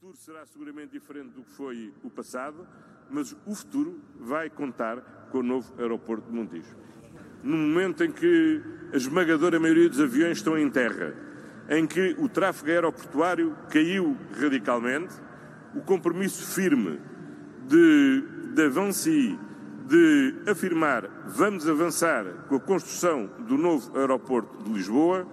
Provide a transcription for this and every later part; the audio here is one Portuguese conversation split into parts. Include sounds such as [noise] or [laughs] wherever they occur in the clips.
futuro será seguramente diferente do que foi o passado, mas o futuro vai contar com o novo aeroporto de Montijo. No momento em que a esmagadora maioria dos aviões estão em terra, em que o tráfego aeroportuário caiu radicalmente, o compromisso firme de, de de afirmar vamos avançar com a construção do novo aeroporto de Lisboa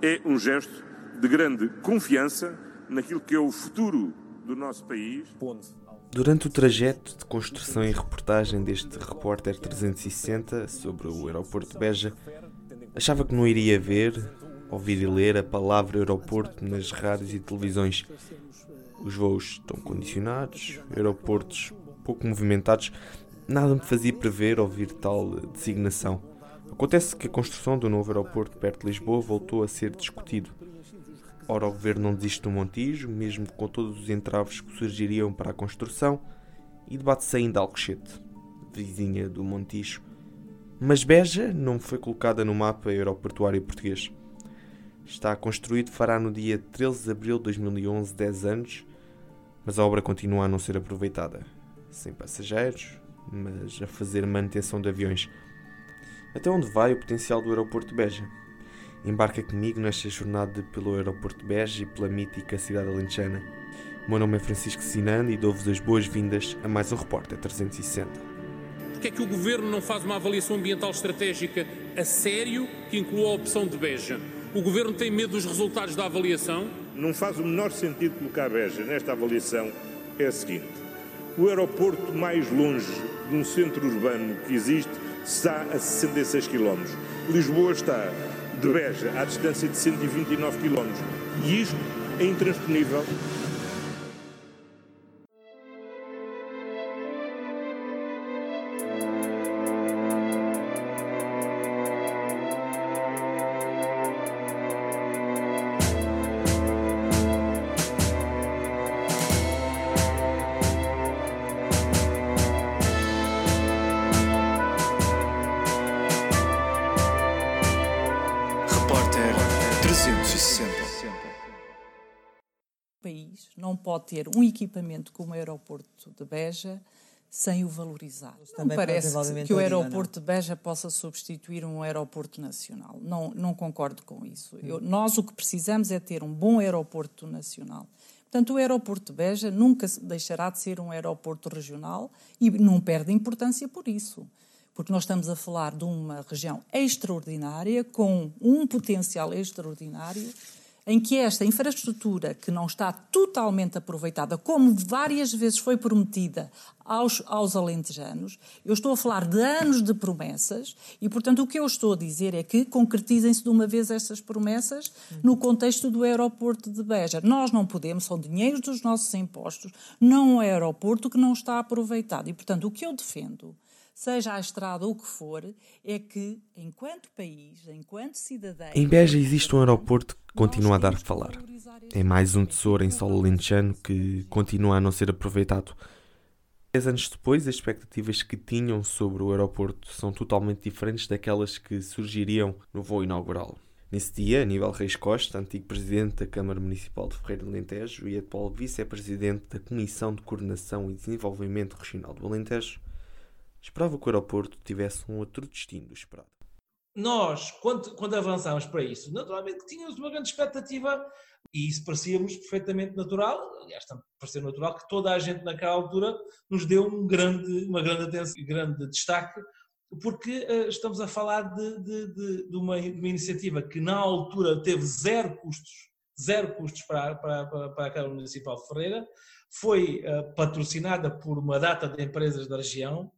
é um gesto de grande confiança naquilo que é o futuro do nosso país. Durante o trajeto de construção e reportagem deste Repórter 360 sobre o aeroporto de Beja, achava que não iria ver, ouvir e ler a palavra aeroporto nas rádios e televisões. Os voos estão condicionados, aeroportos pouco movimentados, nada me fazia prever ouvir tal designação. Acontece que a construção do novo aeroporto perto de Lisboa voltou a ser discutido. Ora, o governo não desiste do Montijo, mesmo com todos os entraves que surgiriam para a construção, e debate-se ainda Alcochete, vizinha do Montijo. Mas Beja não foi colocada no mapa aeroportuário português. Está construído, fará no dia 13 de abril de 2011 10 anos, mas a obra continua a não ser aproveitada. Sem passageiros, mas a fazer manutenção de aviões. Até onde vai o potencial do aeroporto de Beja? Embarca comigo nesta jornada pelo aeroporto de Beja e pela mítica cidade alentejana. O meu nome é Francisco Sinando e dou-vos as boas-vindas a mais um Repórter 360. Porquê é que o Governo não faz uma avaliação ambiental estratégica a sério que inclua a opção de Beja? O Governo tem medo dos resultados da avaliação? Não faz o menor sentido colocar Beja nesta avaliação. É a seguinte: o aeroporto mais longe de um centro urbano que existe está a 66 km. Lisboa está de Beja à distância de 129 km. E isto é intransponível não pode ter um equipamento como o aeroporto de Beja sem o valorizar. Não me parece que o aeroporto de Beja possa substituir um aeroporto nacional. Não, não concordo com isso. Eu, nós o que precisamos é ter um bom aeroporto nacional. Portanto, o aeroporto de Beja nunca deixará de ser um aeroporto regional e não perde importância por isso. Porque nós estamos a falar de uma região extraordinária, com um potencial extraordinário, em que esta infraestrutura, que não está totalmente aproveitada, como várias vezes foi prometida aos, aos alentejanos, eu estou a falar de anos de promessas e, portanto, o que eu estou a dizer é que concretizem-se de uma vez estas promessas no contexto do aeroporto de Beja. Nós não podemos, são dinheiros dos nossos impostos, não é um aeroporto que não está aproveitado. E, portanto, o que eu defendo seja a estrada ou o que for, é que, enquanto país, enquanto cidadão. Em Beja existe um aeroporto que continua a dar que falar. É mais um tesouro em solo alentejano que continua a não ser aproveitado. Dez anos depois, as expectativas que tinham sobre o aeroporto são totalmente diferentes daquelas que surgiriam no voo inaugural. Nesse dia, Aníbal Reis Costa, antigo presidente da Câmara Municipal de Ferreira de Alentejo e atual vice-presidente da Comissão de Coordenação e Desenvolvimento Regional do Alentejo, esperava que o aeroporto tivesse um outro destino do esperado. Nós, quando, quando avançámos para isso, naturalmente tínhamos uma grande expectativa e isso parecia-nos perfeitamente natural, aliás, parecia natural que toda a gente naquela altura nos deu um grande, uma grande atenção, grande destaque, porque uh, estamos a falar de, de, de, de, uma, de, uma, iniciativa que na altura teve zero custos, zero custos para, para, para, para a Câmara Municipal de Ferreira, foi uh, patrocinada por uma data de empresas da região,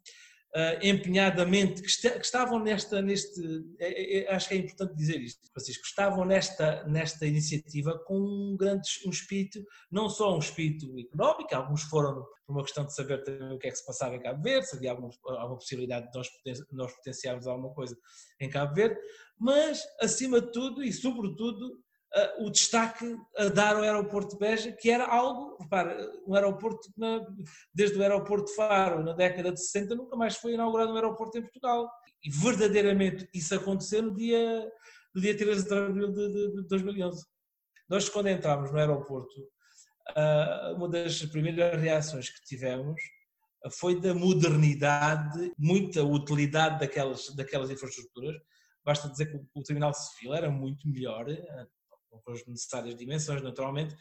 uh, empenhadamente, que, que, estavam nesta, neste, é, é, é, acho que é importante dizer isto, Francisco, estavam nesta, nesta iniciativa com um grande um espírito, não só um espírito económico, alguns foram por uma questão de saber o que é que se passava em Cabo Verde, se havia alguma, alguma possibilidade de nós, nós potenciarmos alguma coisa em Cabo Verde, mas, acima de tudo e sobretudo, o destaque a dar ao aeroporto de Beja, que era algo, repara, um aeroporto, na, desde o aeroporto de Faro, na década de 60, nunca mais foi inaugurado um aeroporto em Portugal. E verdadeiramente isso aconteceu no dia, no dia 13 de abril de, de, de 2011. Nós, quando entramos no aeroporto, uma das primeiras reações que tivemos foi da modernidade, muita utilidade daquelas, daquelas infraestruturas. Basta dizer que o, Terminal Civil era muito melhor, com as necessárias dimensões, naturalmente,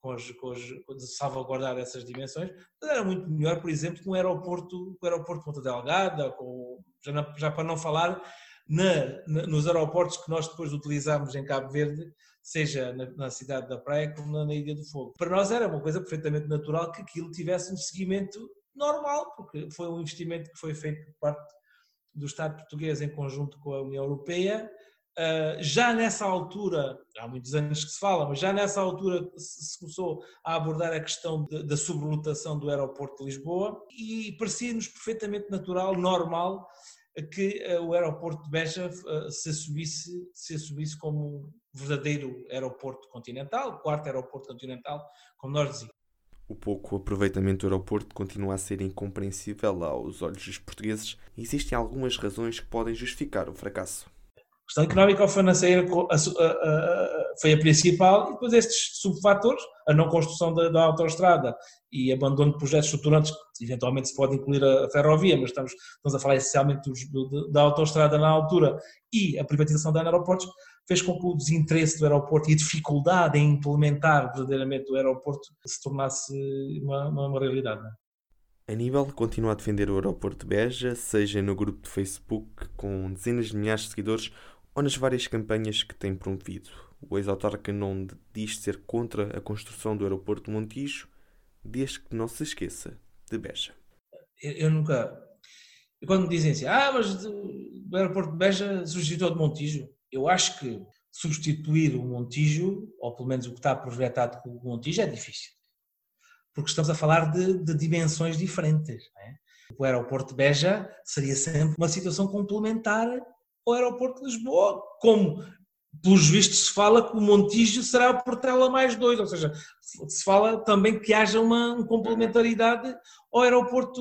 com, as, com, as, salvaguardar essas dimensões, mas era muito melhor, por exemplo, com o aeroporto, com o aeroporto de Ponta Delgada, com, já, não, já para não falar na, na, nos aeroportos que nós depois utilizamos em Cabo Verde, seja na, na, cidade da Praia como na, na Ilha do Fogo. Para nós era uma coisa perfeitamente natural que aquilo tivesse um seguimento normal, porque foi um investimento que foi feito por parte do Estado português em conjunto com a União Europeia. Uh, já nessa altura, há muitos anos que se fala, mas já nessa altura se começou a abordar a questão de, da sobrelotação do aeroporto de Lisboa e parecia-nos perfeitamente natural, normal, que uh, o aeroporto de Beja uh, se, assumisse, se assumisse como um verdadeiro aeroporto continental, quarto aeroporto continental, como nós dizíamos. O pouco aproveitamento do aeroporto continua a ser incompreensível aos olhos dos portugueses e existem algumas razões que podem justificar o fracasso. Questão económica ou financeira foi a principal e depois estes subfatores, a não construção da, da autoestrada e abandono de projetos estruturantes, eventualmente se pode incluir a, ferrovia, mas estamos, estamos a falar essencialmente do, da autoestrada na altura e a privatização da aeroportos, fez com que o desinteresse do aeroporto e a dificuldade em implementar verdadeiramente o aeroporto se tornasse uma, uma, uma realidade. É? Aníbal continua a defender o aeroporto de Beja, seja no grupo de Facebook com dezenas de milhares de seguidores ou nas várias campanhas que tem promovido. O ex-autarca não diz ser contra a construção do aeroporto de Montijo, desde que não se esqueça de Beja. Eu, nunca. Quando me dizem assim, ah, mas o aeroporto de Beja substituiu de Montijo, eu acho que substituir o Montijo, ou pelo menos o que está projetado com o Montijo, é difícil. Porque estamos a falar de, de dimensões diferentes. É? O aeroporto de Beja seria sempre uma situação complementar ao aeroporto de Lisboa, como pelos vistos se fala que o Montijo será a Portela mais dois, ou seja, se fala também que haja uma, complementaridade ao aeroporto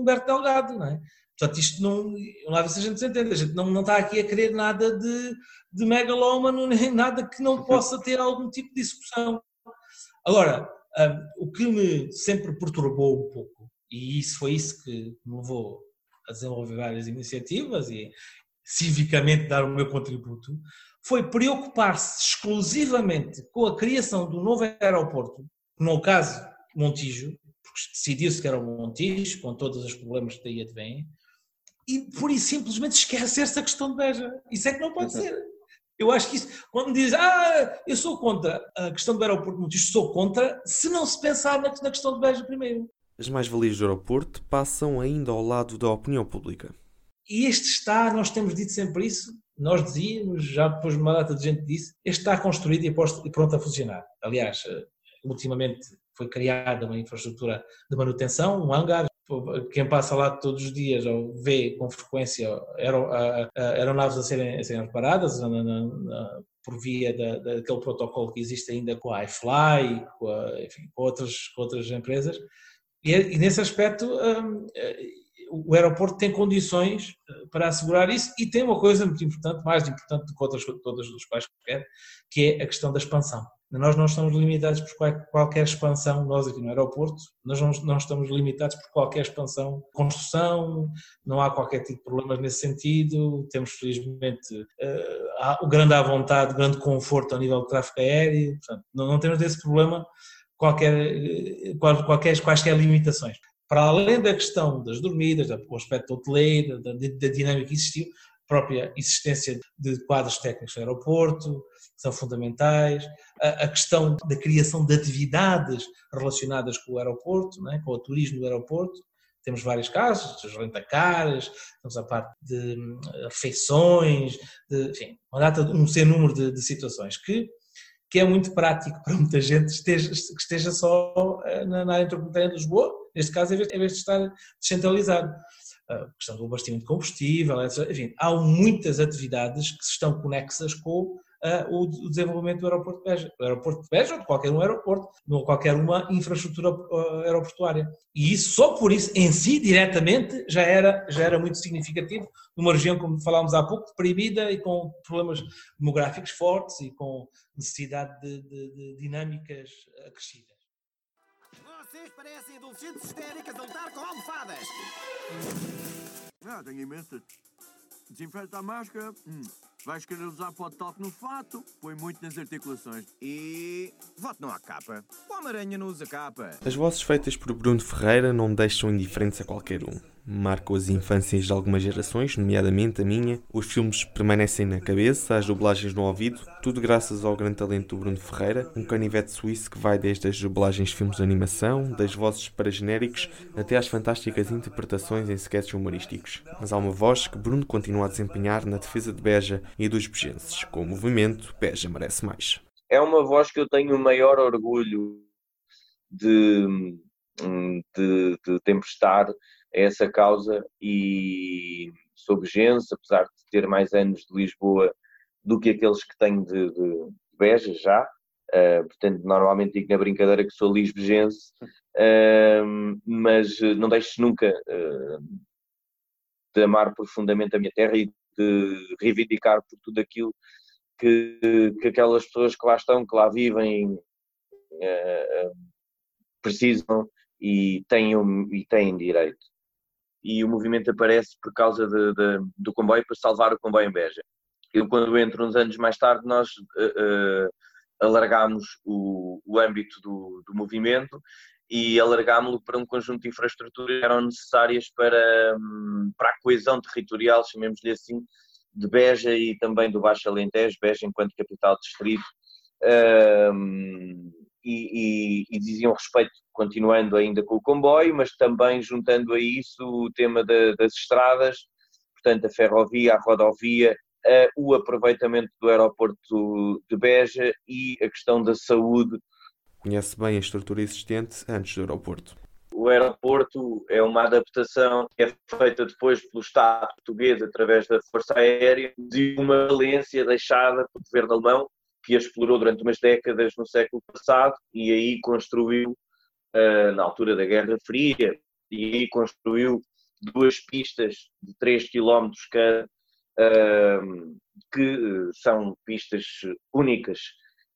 Humberto Delgado, não é? Portanto, isto não, lá ver se a gente se entende, a gente não, não está aqui a querer nada de, de megalómano, [laughs] nem nada que não possa ter algum tipo de discussão. Agora, um, o que me sempre perturbou um pouco, e isso foi isso que me levou a desenvolver várias iniciativas e civicamente dar o meu contributo, foi preocupar-se exclusivamente com a criação do novo aeroporto, no caso Montijo, porque decidiu-se que era o Montijo, com todos os problemas que daí advêm, e por isso simplesmente esquecer-se a questão de Beja. Isso é que não pode ser. Eu acho que isso, quando diz, ah, eu sou contra a questão do aeroporto Montijo, sou contra, se não se pensar na, na questão de Beja primeiro. As mais-valias do aeroporto passam ainda ao lado da opinião pública. E este está, nós temos dito sempre isso, nós dizíamos, já depois de uma data de gente disse, este está construído e pronto a funcionar. Aliás, eh, ultimamente foi criada uma infraestrutura de manutenção, um hangar, quem passa lá todos os dias ou vê com frequência aeronaves a serem, a serem reparadas na, na, na, por via da, daquele protocolo que existe ainda com a iFly, com, a, enfim, com, outras, com outras empresas. E, e nesse aspecto, um, o aeroporto tem condições eh, para assegurar isso. E tem uma coisa muito importante, mais importante do que outras todas dos quais quer, que é a questão da expansão. Nós não estamos limitados por qualquer expansão, nós aqui no aeroporto, nós não, estamos limitados por qualquer expansão, construção, não há qualquer tipo de problemas nesse sentido, temos felizmente uh, o grande à vontade, grande conforto a nível de tráfego aéreo, portanto, não, temos desse problema qualquer, eh, qualquer, quaisquer limitações para além da questão das dormidas, do aspecto hoteleiro, da, da dinâmica que existiu, a própria existência de quadros técnicos no aeroporto, que são fundamentais, a, a, questão da criação de atividades relacionadas com o aeroporto, é? com o turismo do aeroporto, temos vários casos, os rentacares, temos a parte de hum, refeições, de, enfim, uma data, um sem número de, de situações que que é muito prático para muita gente esteja, que esteja só eh, na, na área metropolitana de Lisboa, neste caso, em vez, de estar descentralizado. A questão do abastecimento de combustível, etc. Enfim, há muitas atividades que estão conexas com uh, o, desenvolvimento do aeroporto de Beja. O aeroporto de Beja ou de qualquer um aeroporto, não qualquer uma infraestrutura uh, aeroportuária. E isso, só por isso, em si, diretamente, já era, já era muito significativo numa região, como falámos há pouco, deprimida e com problemas demográficos fortes e com necessidade de, de, de dinâmicas acrescidas. Vocês parecem adolescentes histéricas a lutar com almofadas. Ah, tenho imensa. Desinfeta a máscara. Hum. Vais querer usar pó de talco no fato. Põe muito nas articulações. E. voto não há capa. O Homem-Aranha não usa capa. As vozes feitas por Bruno Ferreira não me deixam indiferentes a qualquer um marcam as infâncias de algumas gerações, nomeadamente a minha. Os filmes permanecem na cabeça, as dublagens no ouvido, tudo graças ao grande talento do Bruno Ferreira, um canivete suíço que vai desde as dublagens de filmes de animação, das vozes para genéricos, até às fantásticas interpretações em sketches humorísticos. Mas há uma voz que Bruno continua a desempenhar na defesa de Beja e dos bejenses, com o movimento Beja merece mais. É uma voz que eu tenho o maior orgulho de, de, de tempestar essa causa e sou bejense, apesar de ter mais anos de Lisboa do que aqueles que tenho de, de Beja já, uh, portanto normalmente digo na brincadeira que sou lisbejense, uh, mas não deixo nunca uh, de amar profundamente a minha terra e de reivindicar por tudo aquilo que, que aquelas pessoas que lá estão, que lá vivem, precisam e têm, e têm direito e o movimento aparece por causa de, de, do comboio para salvar o comboio em Beja. Eu, quando entro uns anos mais tarde, nós uh, uh, alargámos o, o âmbito do, do movimento e alargámos-lo para um conjunto de infraestruturas que eram necessárias para, um, para a coesão territorial, chamemos-lhe assim, de Beja e também do Baixo Alentejo, Beja enquanto capital distrito. Um, e, e, e, diziam respeito, continuando ainda com o comboio, mas também juntando a isso o tema de, das estradas, portanto a ferrovia, a rodovia, uh, o aproveitamento do aeroporto de Beja e a questão da saúde. Conhece bem a estrutura existente antes do aeroporto. O aeroporto é uma adaptação que é feita depois pelo Estado português através da Força Aérea de uma valência deixada pelo governo alemão que a explorou durante umas décadas no século passado e aí construiu, uh, na altura da Guerra Fria, e aí construiu duas pistas de 3 km cada, uh, que são pistas únicas.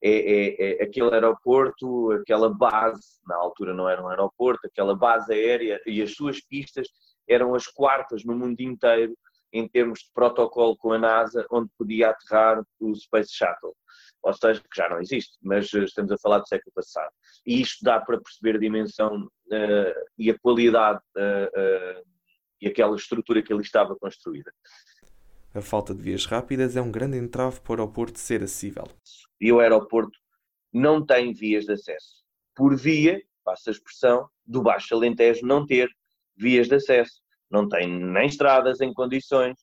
É, é, é, aquele aeroporto, aquela base, na altura não era um aeroporto, aquela base aérea e as suas pistas eram as quartas no mundo inteiro em termos de protocolo com a NASA, onde podia aterrar o Space Shuttle ou seja, que já não existe, mas eh, estamos a falar do século passado. E isto dá para perceber a dimensão uh, e a qualidade uh, uh, e aquela estrutura que ali estava construída. A falta de vias rápidas é um grande entrave para o aeroporto ser acessível. E o aeroporto não tem vias de acesso. Por via, passa a expressão, do Baixo Alentejo não ter vias de acesso. Não tem nem estradas em condições,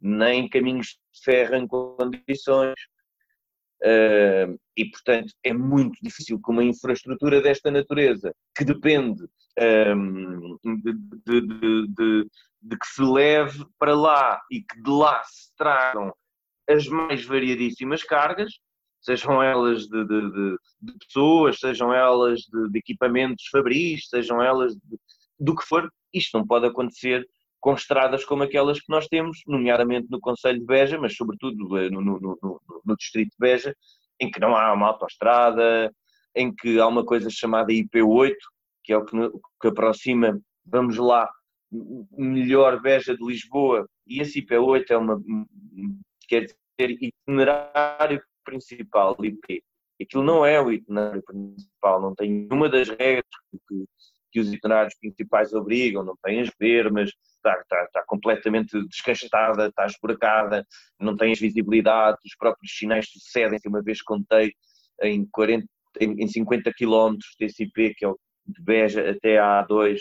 nem caminhos de ferro em condições, Uh, e, portanto, é muito difícil que uma infraestrutura desta natureza, que depende um, de, de, de, de, que se leve para lá e que de lá se tragam as mais variadíssimas cargas, sejam elas de, pessoas, sejam elas de, equipamentos fabris, sejam elas do que for, isto não pode acontecer com estradas como aquelas que nós temos, nomeadamente no Conselho de Beja, mas sobretudo eh, no, no, no, no Distrito de Beja, em que não há uma autoestrada, em que há uma coisa chamada IP8, que é o que, que aproxima, vamos lá, melhor Beja de Lisboa, e esse IP8 é uma, quer dizer, itinerário principal, IP. Aquilo não é o itinerário principal, não tem nenhuma das regras que, que os itinerários principais obrigam, não tem as bermas, está, está, está completamente descastada, está esburacada, não tem as visibilidades, os próprios sinais sucedem-se, uma vez contei em, 40, em, em 50 km desse IP, que é o de Beja até a A2,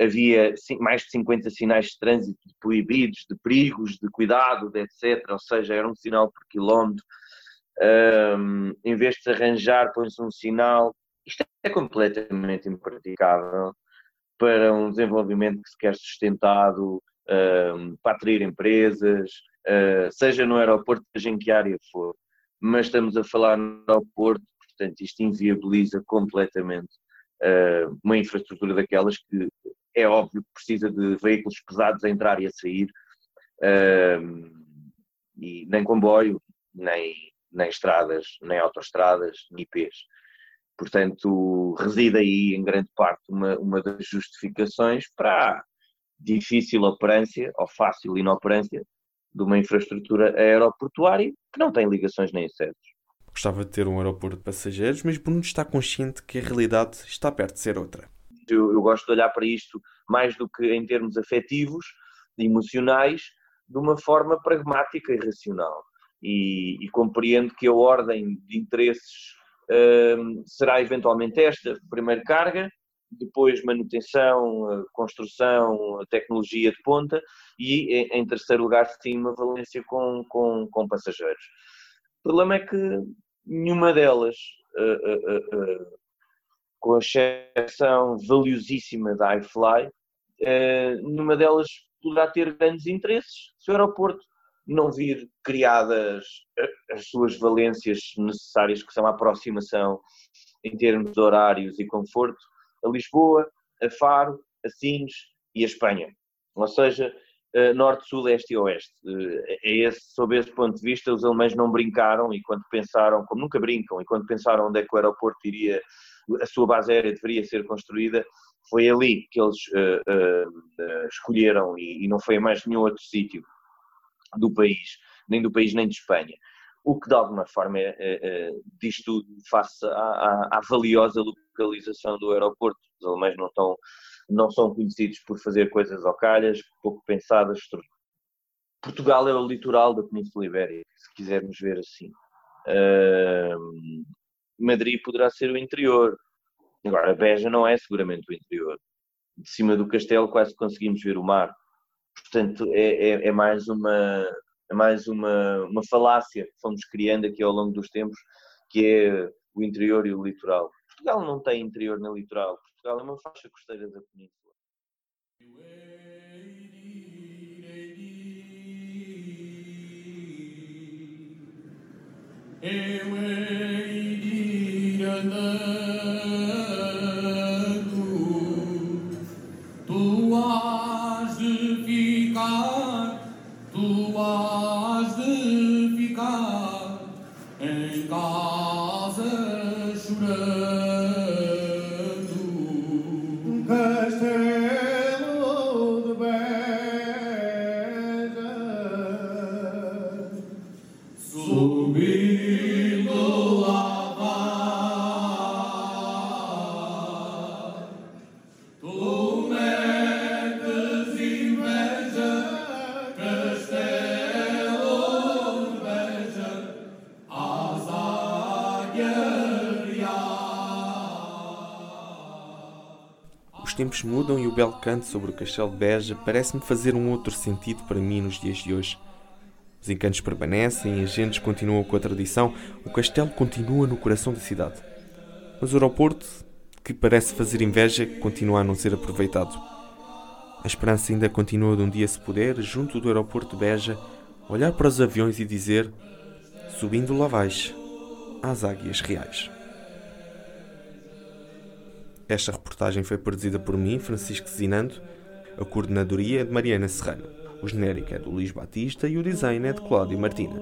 havia mais de 50 sinais de trânsito proibidos, de perigos, de cuidado, de etc. Ou seja, era um sinal por quilómetro. Um, em vez de se arranjar, põe-se um sinal. Isto é completamente impraticável para um desenvolvimento que se quer sustentado, uh, para atrair empresas, uh, seja no aeroporto, seja em que área for. Mas estamos a falar no aeroporto, portanto, isto inviabiliza completamente uh, uma infraestrutura daquelas que é óbvio que precisa de veículos pesados a entrar e a sair, e nem comboio, nem, nem estradas, nem autoestradas, nem IPs. Portanto, reside aí em grande parte uma, uma das justificações para a difícil operância ou fácil inoperância de uma infraestrutura aeroportuária que não tem ligações nem acessos. Gostava de ter um aeroporto de passageiros, mas Bruno está consciente que a realidade está perto de ser outra. Eu, eu gosto de olhar para isto mais do que em termos afetivos, emocionais, de uma forma pragmática e racional. E, e compreendo que a ordem de interesses será eventualmente esta: primeiro carga, depois manutenção, construção, tecnologia de ponta e, em terceiro lugar, sim, uma valência com, com, com passageiros. O problema é que nenhuma delas, uh, uh, com a exceção valiosíssima da iFly, nenhuma delas poderá ter grandes interesses se o aeroporto não vir criadas as suas valências necessárias, que são a aproximação em termos de horários e conforto, a Lisboa, a Faro, a Sines e a Espanha. Ou seja, norte, sul, este e oeste. É esse, sob esse ponto de vista, os alemães não brincaram e quando pensaram, como nunca brincam, e quando pensaram onde é que o aeroporto iria, a sua base aérea deveria ser construída, foi ali que eles uh, uh, escolheram e, e, não foi mais nenhum outro sítio do país, nem do país nem de Espanha. O que de alguma forma é, é, é, diz tudo face à, à, à, valiosa localização do aeroporto. Os alemães não, estão, não são conhecidos por fazer coisas ao calhas, pouco pensadas. Portugal é o litoral da Península Ibérica, se quisermos ver assim. Uh, Madrid poderá ser o interior, Agora, Beja não é seguramente o interior. De cima do castelo quase conseguimos ver o mar. Portanto, é, é, é mais, uma, é mais uma, uma falácia que fomos criando aqui ao longo dos tempos, que é o interior e o litoral. Portugal não tem interior nem litoral. Portugal é uma faixa costeira da península. Eu hei tempos mudam e o belo canto sobre o castelo de Beja parece-me fazer um outro sentido para mim nos dias de hoje. Os encantos permanecem, as gentes continuam com a tradição, o castelo continua no coração da cidade. Mas o aeroporto, que parece fazer inveja, continua a não ser aproveitado. A esperança ainda continua de um dia se poder, junto do aeroporto de Beja, olhar para os aviões e dizer: subindo lá vais, às águias reais. Esta reportagem foi produzida por mim, Francisco Zinando, a coordenadoria é de Mariana Serrano, o genérico é do Luís Batista e o design é de Cláudio Martina.